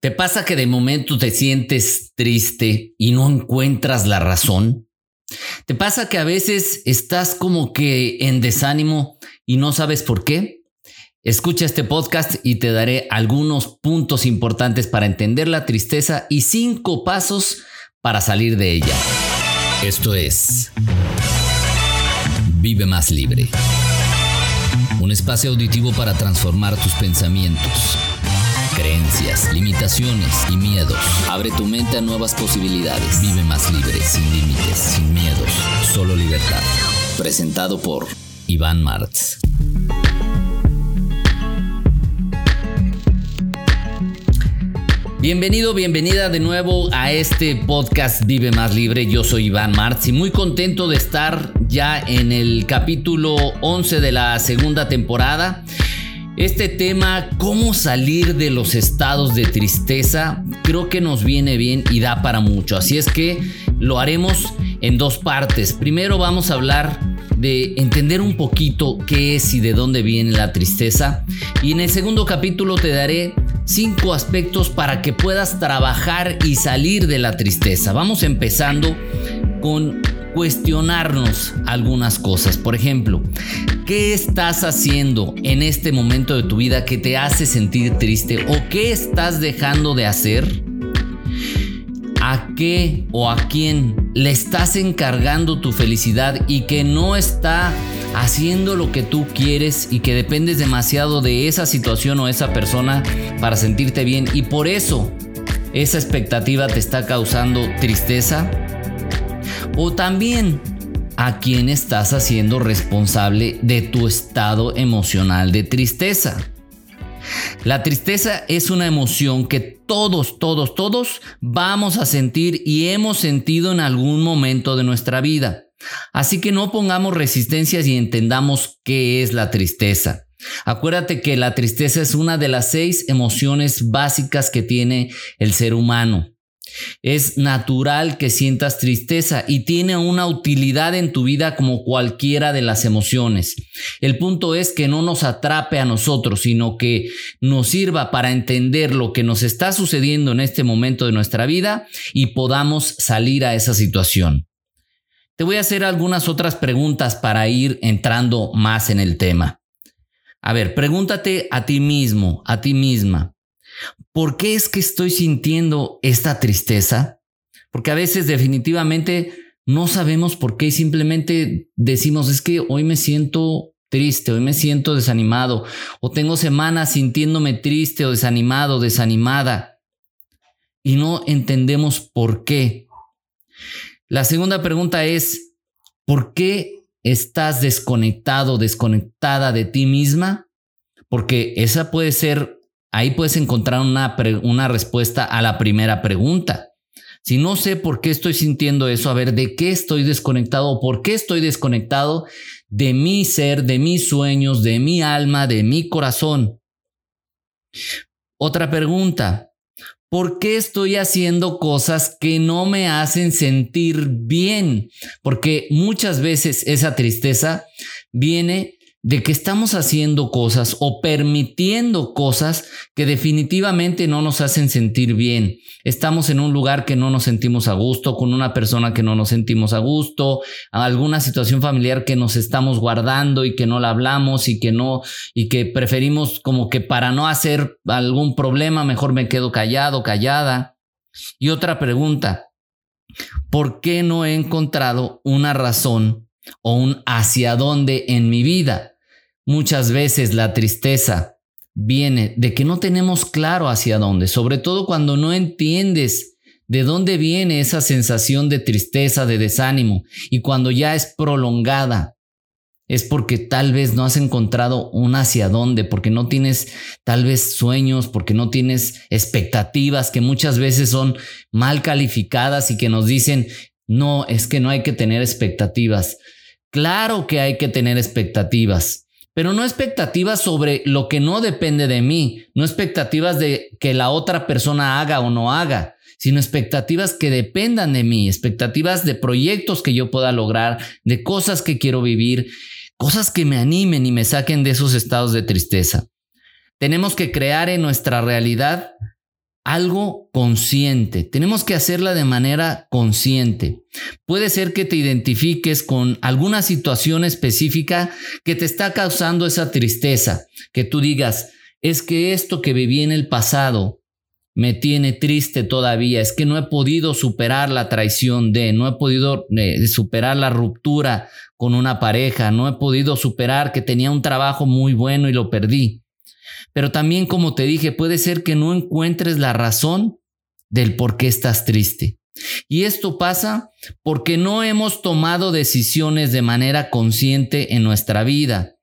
¿Te pasa que de momento te sientes triste y no encuentras la razón? ¿Te pasa que a veces estás como que en desánimo y no sabes por qué? Escucha este podcast y te daré algunos puntos importantes para entender la tristeza y cinco pasos para salir de ella. Esto es Vive más libre. Un espacio auditivo para transformar tus pensamientos creencias, limitaciones y miedos. Abre tu mente a nuevas posibilidades. Vive más libre, sin límites, sin miedos, solo libertad. Presentado por Iván Martz. Bienvenido, bienvenida de nuevo a este podcast Vive Más Libre. Yo soy Iván Martz y muy contento de estar ya en el capítulo 11 de la segunda temporada. Este tema, cómo salir de los estados de tristeza, creo que nos viene bien y da para mucho. Así es que lo haremos en dos partes. Primero vamos a hablar de entender un poquito qué es y de dónde viene la tristeza. Y en el segundo capítulo te daré cinco aspectos para que puedas trabajar y salir de la tristeza. Vamos empezando con cuestionarnos algunas cosas. Por ejemplo, ¿qué estás haciendo en este momento de tu vida que te hace sentir triste o qué estás dejando de hacer? ¿A qué o a quién le estás encargando tu felicidad y que no está haciendo lo que tú quieres y que dependes demasiado de esa situación o esa persona para sentirte bien y por eso esa expectativa te está causando tristeza? O también a quién estás haciendo responsable de tu estado emocional de tristeza. La tristeza es una emoción que todos, todos, todos vamos a sentir y hemos sentido en algún momento de nuestra vida. Así que no pongamos resistencias y entendamos qué es la tristeza. Acuérdate que la tristeza es una de las seis emociones básicas que tiene el ser humano. Es natural que sientas tristeza y tiene una utilidad en tu vida como cualquiera de las emociones. El punto es que no nos atrape a nosotros, sino que nos sirva para entender lo que nos está sucediendo en este momento de nuestra vida y podamos salir a esa situación. Te voy a hacer algunas otras preguntas para ir entrando más en el tema. A ver, pregúntate a ti mismo, a ti misma. ¿Por qué es que estoy sintiendo esta tristeza? Porque a veces definitivamente no sabemos por qué y simplemente decimos, es que hoy me siento triste, hoy me siento desanimado, o tengo semanas sintiéndome triste o desanimado, desanimada, y no entendemos por qué. La segunda pregunta es, ¿por qué estás desconectado, desconectada de ti misma? Porque esa puede ser Ahí puedes encontrar una, una respuesta a la primera pregunta. Si no sé por qué estoy sintiendo eso, a ver, ¿de qué estoy desconectado o por qué estoy desconectado de mi ser, de mis sueños, de mi alma, de mi corazón? Otra pregunta, ¿por qué estoy haciendo cosas que no me hacen sentir bien? Porque muchas veces esa tristeza viene de que estamos haciendo cosas o permitiendo cosas que definitivamente no nos hacen sentir bien. Estamos en un lugar que no nos sentimos a gusto, con una persona que no nos sentimos a gusto, alguna situación familiar que nos estamos guardando y que no la hablamos y que no, y que preferimos como que para no hacer algún problema, mejor me quedo callado, callada. Y otra pregunta, ¿por qué no he encontrado una razón o un hacia dónde en mi vida. Muchas veces la tristeza viene de que no tenemos claro hacia dónde, sobre todo cuando no entiendes de dónde viene esa sensación de tristeza, de desánimo, y cuando ya es prolongada, es porque tal vez no has encontrado un hacia dónde, porque no tienes tal vez sueños, porque no tienes expectativas que muchas veces son mal calificadas y que nos dicen, no, es que no hay que tener expectativas. Claro que hay que tener expectativas, pero no expectativas sobre lo que no depende de mí, no expectativas de que la otra persona haga o no haga, sino expectativas que dependan de mí, expectativas de proyectos que yo pueda lograr, de cosas que quiero vivir, cosas que me animen y me saquen de esos estados de tristeza. Tenemos que crear en nuestra realidad algo consciente. Tenemos que hacerla de manera consciente. Puede ser que te identifiques con alguna situación específica que te está causando esa tristeza, que tú digas, es que esto que viví en el pasado me tiene triste todavía, es que no he podido superar la traición de, no he podido eh, superar la ruptura con una pareja, no he podido superar que tenía un trabajo muy bueno y lo perdí. Pero también, como te dije, puede ser que no encuentres la razón del por qué estás triste. Y esto pasa porque no hemos tomado decisiones de manera consciente en nuestra vida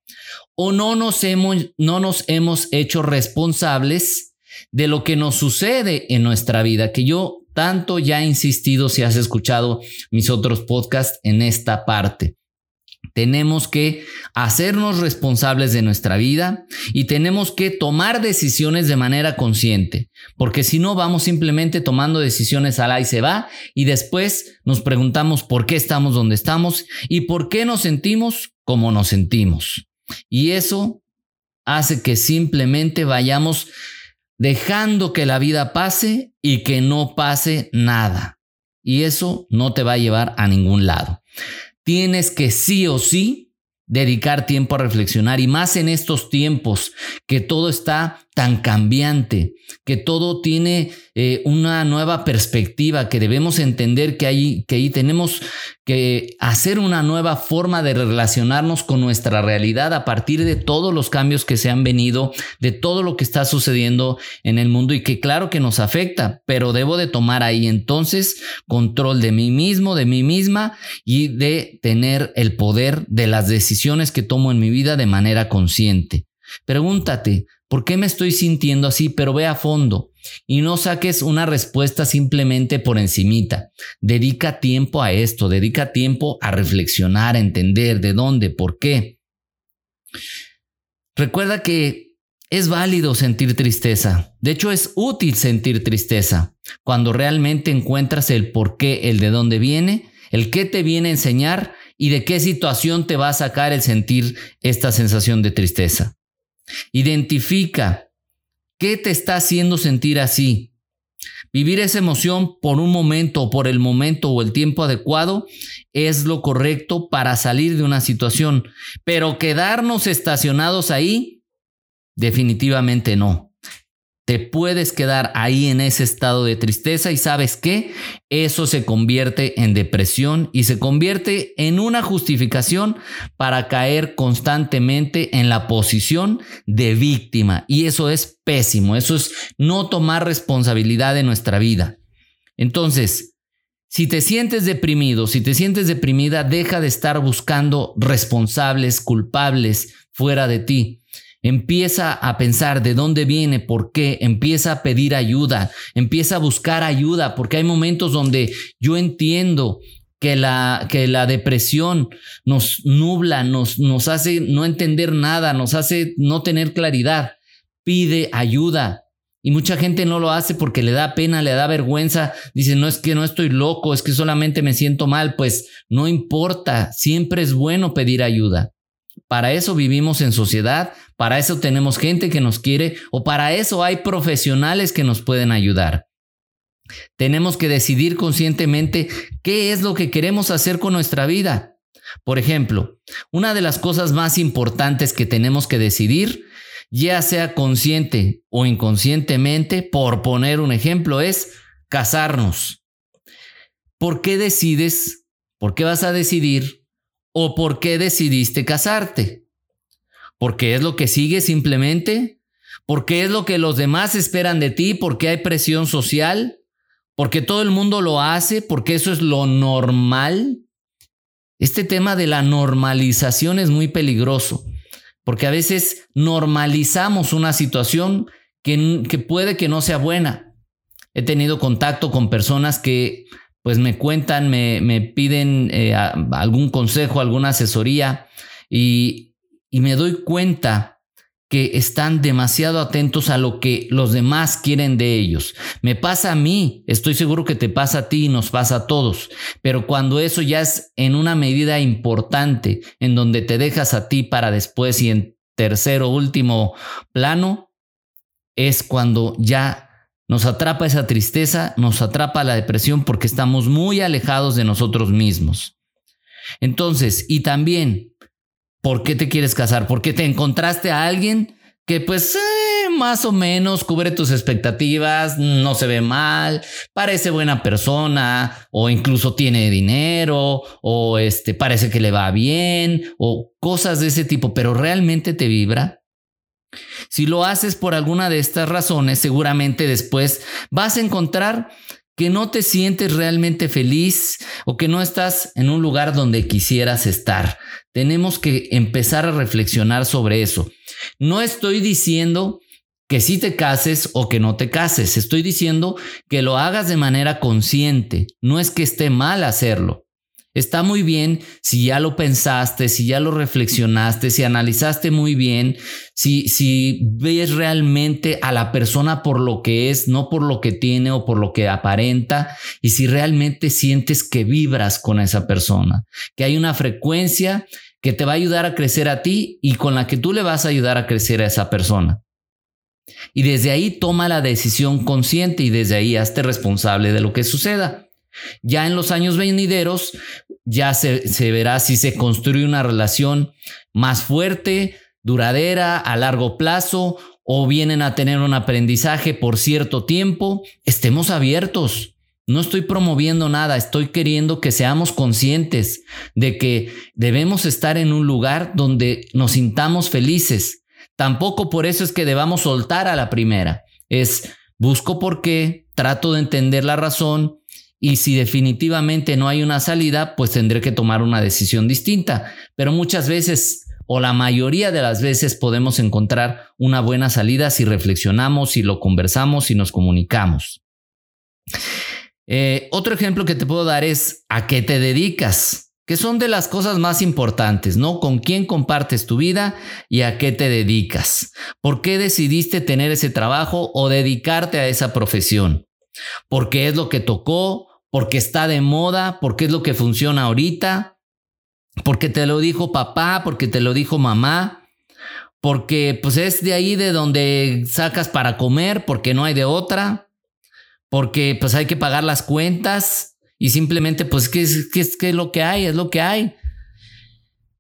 o no nos hemos, no nos hemos hecho responsables de lo que nos sucede en nuestra vida, que yo tanto ya he insistido si has escuchado mis otros podcasts en esta parte. Tenemos que hacernos responsables de nuestra vida y tenemos que tomar decisiones de manera consciente, porque si no vamos simplemente tomando decisiones al y se va y después nos preguntamos por qué estamos donde estamos y por qué nos sentimos como nos sentimos. Y eso hace que simplemente vayamos dejando que la vida pase y que no pase nada. Y eso no te va a llevar a ningún lado. Tienes que sí o sí dedicar tiempo a reflexionar y más en estos tiempos que todo está tan cambiante, que todo tiene eh, una nueva perspectiva, que debemos entender que ahí, que ahí tenemos que hacer una nueva forma de relacionarnos con nuestra realidad a partir de todos los cambios que se han venido, de todo lo que está sucediendo en el mundo y que claro que nos afecta, pero debo de tomar ahí entonces control de mí mismo, de mí misma y de tener el poder de las decisiones que tomo en mi vida de manera consciente. Pregúntate, ¿por qué me estoy sintiendo así? Pero ve a fondo y no saques una respuesta simplemente por encimita. Dedica tiempo a esto, dedica tiempo a reflexionar, a entender de dónde, por qué. Recuerda que es válido sentir tristeza. De hecho, es útil sentir tristeza cuando realmente encuentras el por qué, el de dónde viene, el qué te viene a enseñar y de qué situación te va a sacar el sentir esta sensación de tristeza. Identifica qué te está haciendo sentir así. Vivir esa emoción por un momento o por el momento o el tiempo adecuado es lo correcto para salir de una situación, pero quedarnos estacionados ahí, definitivamente no te puedes quedar ahí en ese estado de tristeza y sabes que eso se convierte en depresión y se convierte en una justificación para caer constantemente en la posición de víctima. Y eso es pésimo, eso es no tomar responsabilidad de nuestra vida. Entonces, si te sientes deprimido, si te sientes deprimida, deja de estar buscando responsables, culpables fuera de ti. Empieza a pensar de dónde viene, por qué, empieza a pedir ayuda, empieza a buscar ayuda, porque hay momentos donde yo entiendo que la, que la depresión nos nubla, nos, nos hace no entender nada, nos hace no tener claridad. Pide ayuda, y mucha gente no lo hace porque le da pena, le da vergüenza. Dice, no es que no estoy loco, es que solamente me siento mal. Pues no importa, siempre es bueno pedir ayuda. Para eso vivimos en sociedad, para eso tenemos gente que nos quiere o para eso hay profesionales que nos pueden ayudar. Tenemos que decidir conscientemente qué es lo que queremos hacer con nuestra vida. Por ejemplo, una de las cosas más importantes que tenemos que decidir, ya sea consciente o inconscientemente, por poner un ejemplo, es casarnos. ¿Por qué decides? ¿Por qué vas a decidir? ¿O por qué decidiste casarte? porque es lo que sigue simplemente, porque es lo que los demás esperan de ti, porque hay presión social, porque todo el mundo lo hace, porque eso es lo normal. Este tema de la normalización es muy peligroso, porque a veces normalizamos una situación que, que puede que no sea buena. He tenido contacto con personas que pues me cuentan, me, me piden eh, algún consejo, alguna asesoría y y me doy cuenta que están demasiado atentos a lo que los demás quieren de ellos. Me pasa a mí, estoy seguro que te pasa a ti y nos pasa a todos, pero cuando eso ya es en una medida importante, en donde te dejas a ti para después y en tercero, último plano, es cuando ya Nos atrapa esa tristeza, nos atrapa la depresión porque estamos muy alejados de nosotros mismos. Entonces, y también, ¿por qué te quieres casar? Porque te encontraste a alguien que pues eh, más o menos cubre tus expectativas, no se ve mal, parece buena persona o incluso tiene dinero o este parece que le va bien o cosas de ese tipo, pero realmente te vibra. Si lo haces por alguna de estas razones, seguramente después vas a encontrar que no te sientes realmente feliz o que no estás en un lugar donde quisieras estar. Tenemos que empezar a reflexionar sobre eso. No estoy diciendo que sí te cases o que no te cases, estoy diciendo que lo hagas de manera consciente. No es que esté mal hacerlo. Está muy bien si ya lo pensaste, si ya lo reflexionaste, si analizaste muy bien, si, si ves realmente a la persona por lo que es, no por lo que tiene o por lo que aparenta, y si realmente sientes que vibras con esa persona, que hay una frecuencia que te va a ayudar a crecer a ti y con la que tú le vas a ayudar a crecer a esa persona. Y desde ahí toma la decisión consciente y desde ahí hazte responsable de lo que suceda. Ya en los años venideros ya se, se verá si se construye una relación más fuerte, duradera, a largo plazo, o vienen a tener un aprendizaje por cierto tiempo. Estemos abiertos. No estoy promoviendo nada, estoy queriendo que seamos conscientes de que debemos estar en un lugar donde nos sintamos felices. Tampoco por eso es que debamos soltar a la primera. Es busco por qué, trato de entender la razón y si definitivamente no hay una salida, pues tendré que tomar una decisión distinta. Pero muchas veces o la mayoría de las veces podemos encontrar una buena salida si reflexionamos, si lo conversamos, si nos comunicamos. Eh, otro ejemplo que te puedo dar es a qué te dedicas, que son de las cosas más importantes, ¿no? Con quién compartes tu vida y a qué te dedicas. ¿Por qué decidiste tener ese trabajo o dedicarte a esa profesión? ¿Porque es lo que tocó? porque está de moda, porque es lo que funciona ahorita, porque te lo dijo papá, porque te lo dijo mamá, porque pues es de ahí de donde sacas para comer, porque no hay de otra, porque pues hay que pagar las cuentas y simplemente pues ¿qué es, qué es, qué es lo que hay? Es lo que hay.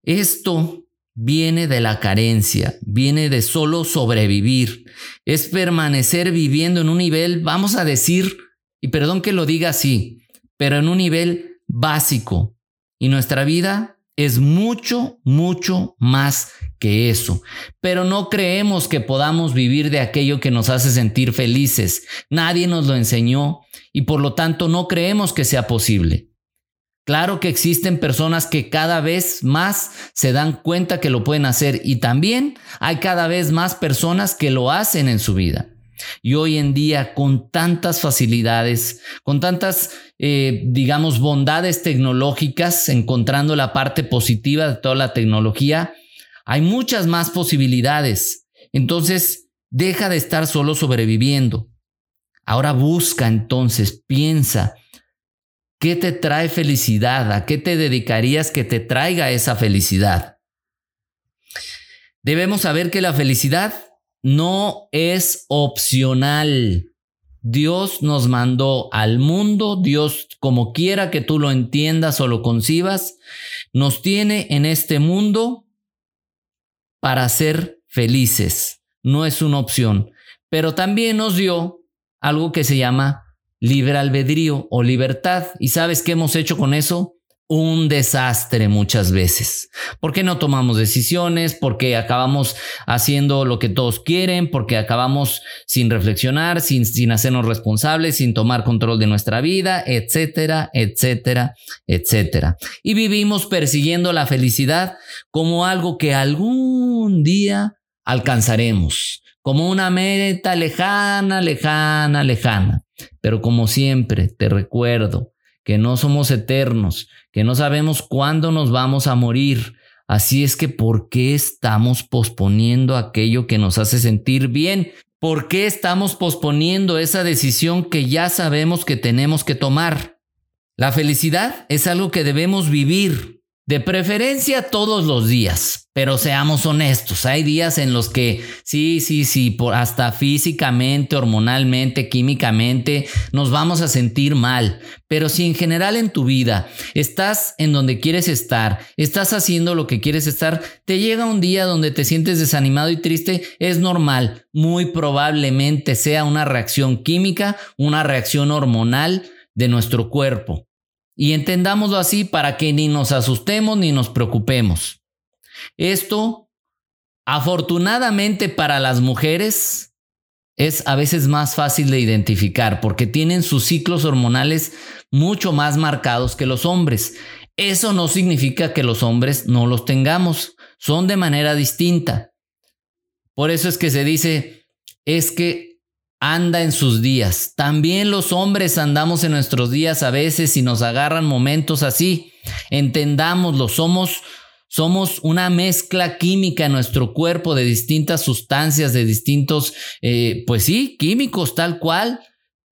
Esto viene de la carencia, viene de solo sobrevivir, es permanecer viviendo en un nivel, vamos a decir, y perdón que lo diga así, pero en un nivel básico. Y nuestra vida es mucho, mucho más que eso. Pero no creemos que podamos vivir de aquello que nos hace sentir felices. Nadie nos lo enseñó y por lo tanto no creemos que sea posible. Claro que existen personas que cada vez más se dan cuenta que lo pueden hacer y también hay cada vez más personas que lo hacen en su vida. Y hoy en día, con tantas facilidades, con tantas, eh, digamos, bondades tecnológicas, encontrando la parte positiva de toda la tecnología, hay muchas más posibilidades. Entonces, deja de estar solo sobreviviendo. Ahora busca entonces, piensa, ¿qué te trae felicidad? ¿A qué te dedicarías que te traiga esa felicidad? Debemos saber que la felicidad no es opcional. Dios nos mandó al mundo, Dios, como quiera que tú lo entiendas o lo concibas, nos tiene en este mundo para ser felices. No es una opción. Pero también nos dio algo que se llama libre albedrío o libertad. ¿Y sabes qué hemos hecho con eso? un desastre muchas veces. ¿Por qué no tomamos decisiones? Porque acabamos haciendo lo que todos quieren, porque acabamos sin reflexionar, sin, sin hacernos responsables, sin tomar control de nuestra vida, etcétera, etcétera, etcétera. Y vivimos persiguiendo la felicidad como algo que algún día alcanzaremos, como una meta lejana, lejana, lejana. Pero como siempre, te recuerdo, que no somos eternos, que no sabemos cuándo nos vamos a morir. Así es que, ¿por qué estamos posponiendo aquello que nos hace sentir bien? ¿Por qué estamos posponiendo esa decisión que ya sabemos que tenemos que tomar? La felicidad es algo que debemos vivir, De preferencia todos los días, pero seamos honestos, hay días en los que sí, sí, sí, por hasta físicamente, hormonalmente, químicamente nos vamos a sentir mal, pero si en general en tu vida estás en donde quieres estar, estás haciendo lo que quieres estar, te llega un día donde te sientes desanimado y triste, es normal, muy probablemente sea una reacción química, una reacción hormonal de nuestro cuerpo. Y entendámoslo así para que ni nos asustemos ni nos preocupemos. Esto, afortunadamente para las mujeres, es a veces más fácil de identificar porque tienen sus ciclos hormonales mucho más marcados que los hombres. Eso no significa que los hombres no los tengamos, son de manera distinta. Por eso es que se dice, es que anda en sus días. También los hombres andamos en nuestros días a veces y nos agarran momentos así. Entendámoslo, somos somos una mezcla química en nuestro cuerpo de distintas sustancias, de distintos, eh, pues sí, químicos tal cual.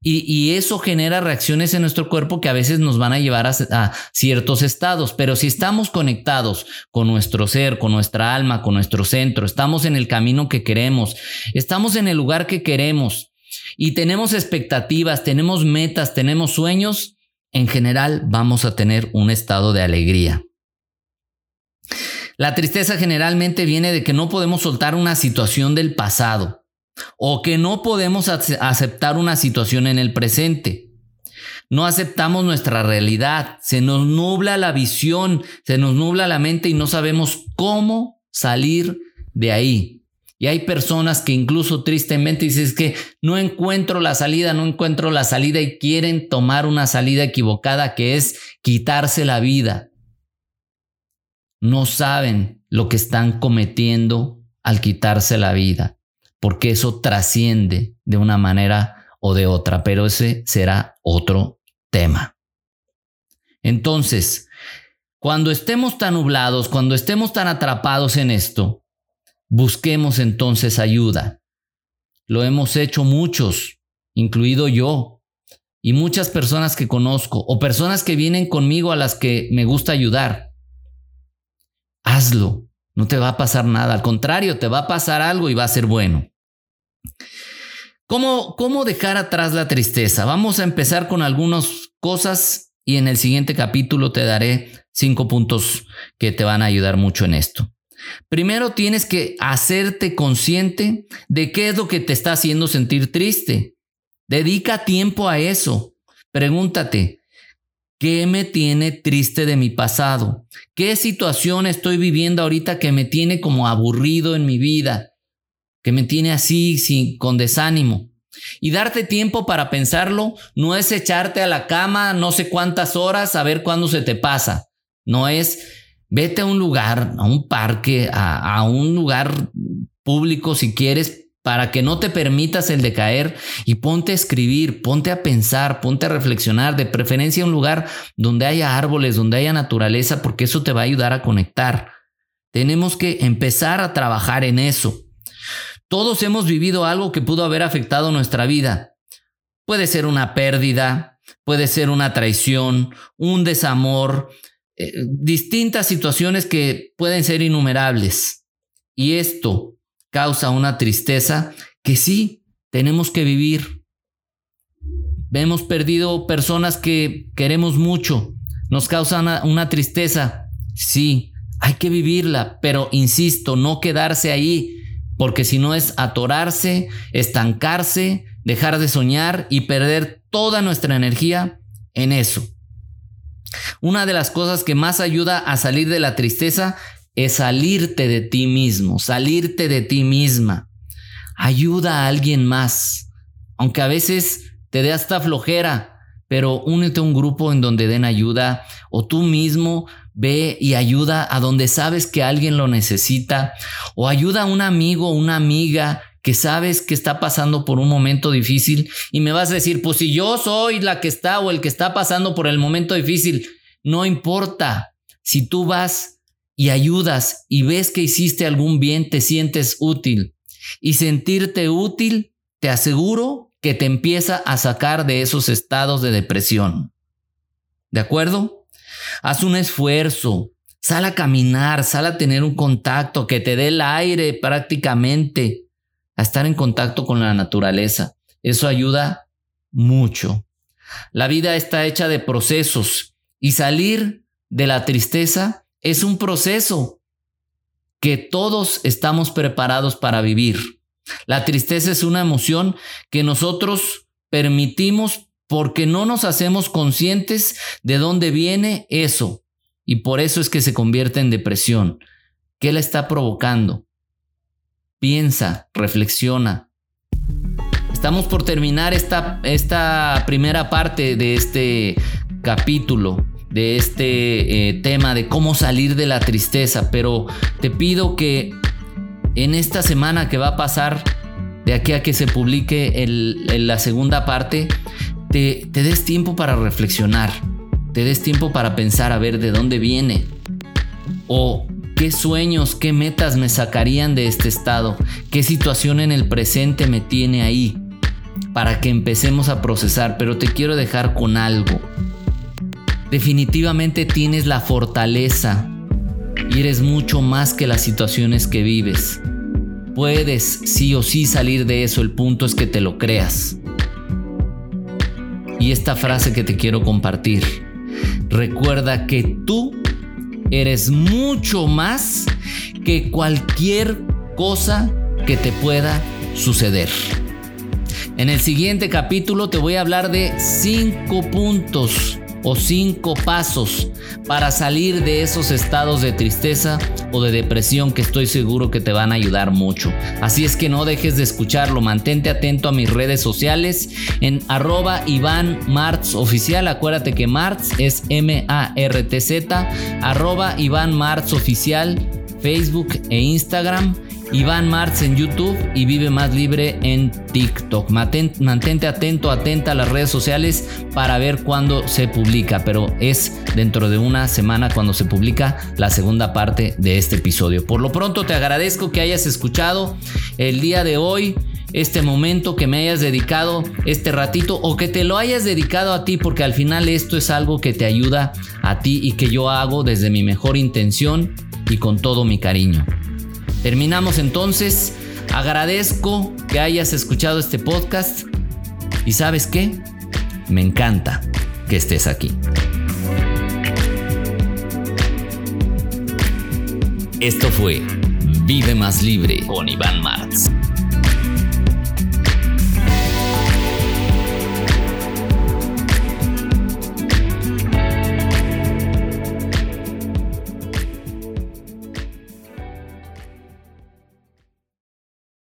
Y, eso genera reacciones en nuestro cuerpo que a veces nos van a llevar a, ciertos estados. Pero si estamos conectados con nuestro ser, con nuestra alma, con nuestro centro, estamos en el camino que queremos, estamos en el lugar que queremos, y tenemos expectativas, tenemos metas, tenemos sueños, en general vamos a tener un estado de alegría. La tristeza generalmente viene de que no podemos soltar una situación del pasado o que no podemos aceptar una situación en el presente. No aceptamos nuestra realidad, se nos nubla la visión, se nos nubla la mente y no sabemos cómo salir de ahí. Y hay personas que incluso tristemente dicen que no encuentro la salida, no encuentro la salida y quieren tomar una salida equivocada que es quitarse la vida. No saben lo que están cometiendo al quitarse la vida, porque eso trasciende de una manera o de otra, pero ese será otro tema. Entonces, cuando estemos tan nublados, cuando estemos tan atrapados en esto, Busquemos entonces ayuda. Lo hemos hecho muchos, incluido yo, y muchas personas que conozco, o personas que vienen conmigo a las que me gusta ayudar. Hazlo, no te va a pasar nada, al contrario, te va a pasar algo y va a ser bueno. ¿Cómo, cómo dejar atrás la tristeza? Vamos a empezar con algunas cosas y en el siguiente capítulo te daré cinco puntos que te van a ayudar mucho en esto. Primero tienes que hacerte consciente de qué es lo que te está haciendo sentir triste. Dedica tiempo a eso. Pregúntate, ¿qué me tiene triste de mi pasado? ¿Qué situación estoy viviendo ahorita que me tiene como aburrido en mi vida? Que me tiene así, sin, con desánimo. Y darte tiempo para pensarlo no es echarte a la cama no sé cuántas horas a ver cuándo se te pasa. No es Vete a un lugar, a un parque, a, un lugar público si quieres, para que no te permitas el decaer y ponte a escribir, ponte a pensar, ponte a reflexionar, de preferencia un lugar donde haya árboles, donde haya naturaleza, porque eso te va a ayudar a conectar. Tenemos que empezar a trabajar en eso. Todos hemos vivido algo que pudo haber afectado nuestra vida. Puede ser una pérdida, puede ser una traición, un desamor, eh, distintas situaciones que pueden ser innumerables. Y esto causa una tristeza que sí tenemos que vivir. Hemos perdido personas que queremos mucho. Nos causa una, una tristeza. Sí, hay que vivirla, pero insisto, no quedarse ahí, porque si no es atorarse, estancarse, dejar de soñar y perder toda nuestra energía en eso. Una de las cosas que más ayuda a salir de la tristeza es salirte de ti mismo, salirte de ti misma. Ayuda a alguien más, aunque a veces te dé hasta flojera, pero únete a un grupo en donde den ayuda o tú mismo ve y ayuda a donde sabes que alguien lo necesita o ayuda a un amigo o una amiga que sabes que está pasando por un momento difícil y me vas a decir, pues si yo soy la que está o el que está pasando por el momento difícil, no importa. Si tú vas y ayudas y ves que hiciste algún bien, te sientes útil. Y sentirte útil, te aseguro que te empieza a sacar de esos estados de depresión. ¿De acuerdo? Haz un esfuerzo, Sal a caminar, sal a tener un contacto que te dé el aire prácticamente, a estar en contacto con la naturaleza. Eso ayuda mucho. La vida está hecha de procesos y salir de la tristeza es un proceso que todos estamos preparados para vivir. La tristeza es una emoción que nosotros permitimos porque no nos hacemos conscientes de dónde viene eso. Y por eso es que se convierte en depresión. ¿Qué la está provocando? Piensa, reflexiona. Estamos por terminar esta, esta primera parte de este capítulo, de este eh, tema de cómo salir de la tristeza, pero te pido que en esta semana que va a pasar, de aquí a que se publique la segunda parte, te, te des tiempo para reflexionar, te des tiempo para pensar a ver de dónde viene o qué sueños, qué metas me sacarían de este estado, qué situación en el presente me tiene ahí, para que empecemos a procesar, pero te quiero dejar con algo. Definitivamente tienes la fortaleza y eres mucho más que las situaciones que vives. Puedes sí o sí salir de eso, el punto es que te lo creas. Y esta frase que te quiero compartir, recuerda que tú eres mucho más que cualquier cosa que te pueda suceder. En el siguiente capítulo te voy a hablar de cinco puntos o cinco pasos para salir de esos estados de tristeza o de depresión que estoy seguro que te van a ayudar mucho. Así es que no dejes de escucharlo, mantente atento a mis redes sociales en arroba Iván Martz oficial, acuérdate que Martz es M-A-R-T-Z, arroba Iván Martz oficial, Facebook e Instagram Iván Martz en YouTube y Vive Más Libre en TikTok. Mantente atento, atenta a las redes sociales para ver cuándo se publica, pero es dentro de una semana cuando se publica la segunda parte de este episodio. Por lo pronto te agradezco que hayas escuchado el día de hoy este momento, que me hayas dedicado este ratito o que te lo hayas dedicado a ti, porque al final esto es algo que te ayuda a ti y que yo hago desde mi mejor intención y con todo mi cariño. Terminamos entonces. Agradezco que hayas escuchado este podcast. ¿Y sabes qué? Me encanta que estés aquí. Esto fue Vive más libre con Iván Mar.